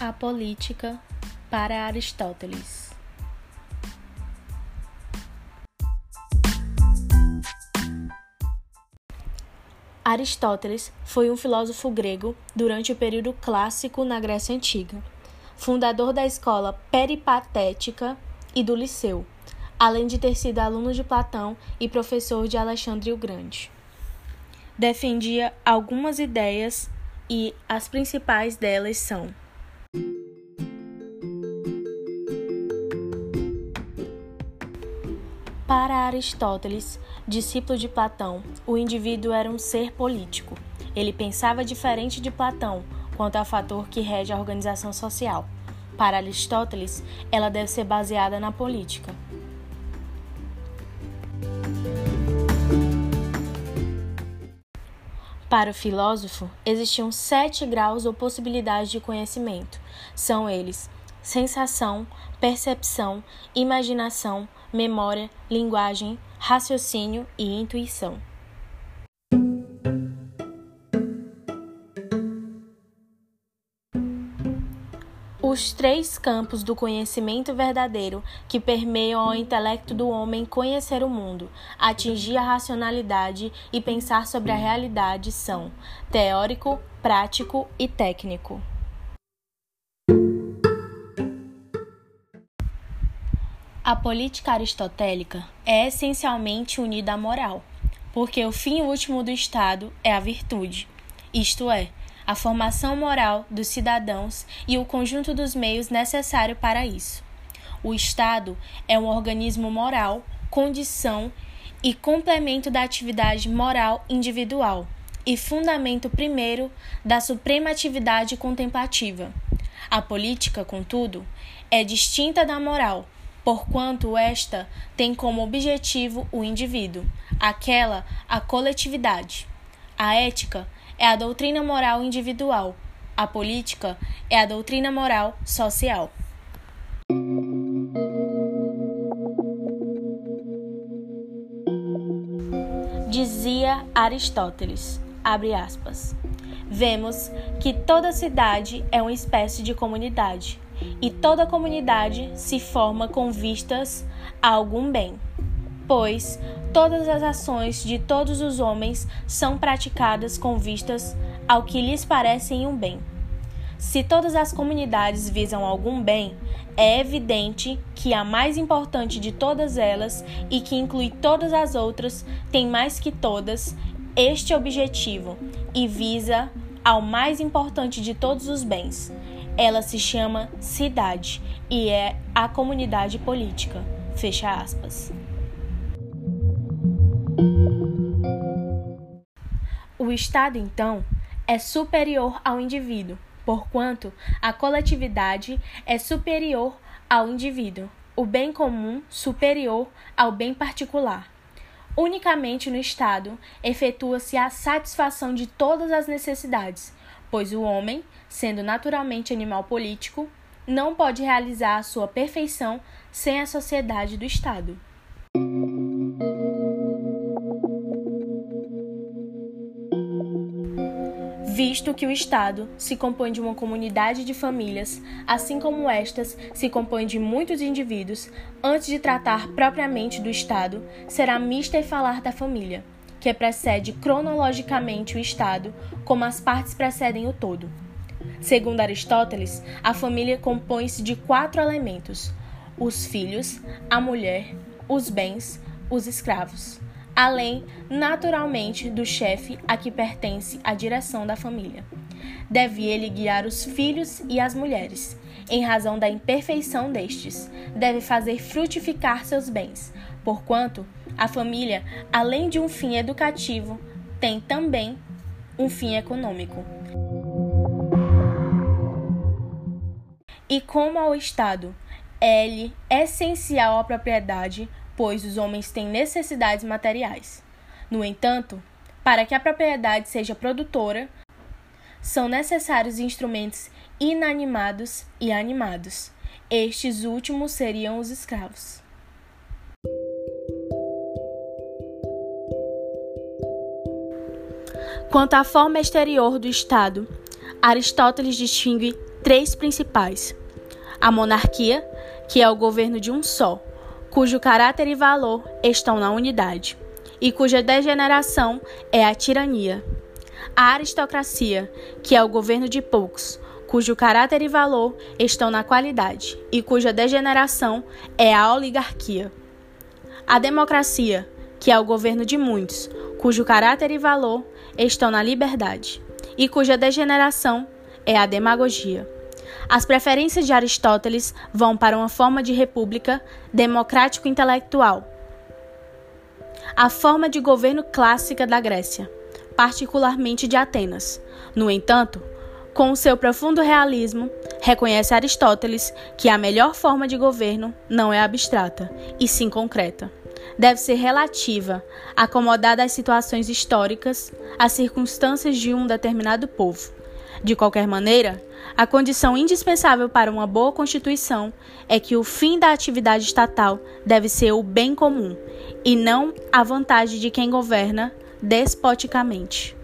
A política para Aristóteles. Aristóteles foi um filósofo grego durante o período clássico na Grécia Antiga, fundador da escola peripatética e do Liceu, além de ter sido aluno de Platão e professor de Alexandre o Grande. Defendia algumas ideias e as principais delas são Para Aristóteles, discípulo de Platão, o indivíduo era um ser político. Ele pensava diferente de Platão quanto ao fator que rege a organização social. Para Aristóteles, ela deve ser baseada na política. Para o filósofo, existiam sete graus ou possibilidades de conhecimento. São eles: sensação, percepção, imaginação, memória, linguagem, raciocínio e intuição. Os três campos do conhecimento verdadeiro que permeiam ao intelecto do homem conhecer o mundo, atingir a racionalidade e pensar sobre a realidade são teórico, prático e técnico. A política aristotélica é essencialmente unida à moral, porque o fim último do Estado é a virtude, isto é, a formação moral dos cidadãos e o conjunto dos meios necessário para isso. O Estado é um organismo moral, condição e complemento da atividade moral individual e fundamento primeiro da suprema atividade contemplativa. A política, contudo, é distinta da moral porquanto esta tem como objetivo o indivíduo, aquela a coletividade. A ética é a doutrina moral individual, a política é a doutrina moral social. Dizia Aristóteles, abre aspas, vemos que toda cidade é uma espécie de comunidade e toda a comunidade se forma com vistas a algum bem, pois todas as ações de todos os homens são praticadas com vistas ao que lhes parecem um bem. Se todas as comunidades visam algum bem, é evidente que a mais importante de todas elas e que inclui todas as outras tem mais que todas este objetivo e visa ao mais importante de todos os bens, ela se chama cidade e é a comunidade política. Fecha aspas. O Estado, então, é superior ao indivíduo, porquanto a coletividade é superior ao indivíduo, o bem comum superior ao bem particular. Unicamente no Estado efetua-se a satisfação de todas as necessidades, pois o homem, sendo naturalmente animal político, não pode realizar a sua perfeição sem a sociedade do Estado. Visto que o Estado se compõe de uma comunidade de famílias, assim como estas se compõem de muitos indivíduos, antes de tratar propriamente do Estado, será mister falar da família que precede cronologicamente o Estado, como as partes precedem o todo. Segundo Aristóteles, a família compõe-se de quatro elementos: os filhos, a mulher, os bens, os escravos, além, naturalmente, do chefe a que pertence a direção da família. Deve ele guiar os filhos e as mulheres, em razão da imperfeição destes, deve fazer frutificar seus bens, porquanto a família, além de um fim educativo, tem também um fim econômico. E como ao Estado, é essencial à propriedade, pois os homens têm necessidades materiais. No entanto, para que a propriedade seja produtora, são necessários instrumentos inanimados e animados. Estes últimos seriam os escravos. Quanto à forma exterior do Estado, Aristóteles distingue três principais: a monarquia, que é o governo de um só, cujo caráter e valor estão na unidade, e cuja degeneração é a tirania. A aristocracia, que é o governo de poucos, cujo caráter e valor estão na qualidade, e cuja degeneração é a oligarquia. A democracia, que é o governo de muitos, cujo caráter e valor estão na liberdade, e cuja degeneração é a demagogia. As preferências de Aristóteles vão para uma forma de república democrático-intelectual, a forma de governo clássica da Grécia, particularmente de Atenas. No entanto, com o seu profundo realismo, reconhece Aristóteles que a melhor forma de governo não é abstrata, e sim concreta. Deve ser relativa, acomodada às situações históricas, às circunstâncias de um determinado povo. De qualquer maneira, a condição indispensável para uma boa Constituição é que o fim da atividade estatal deve ser o bem comum e não a vantagem de quem governa despoticamente.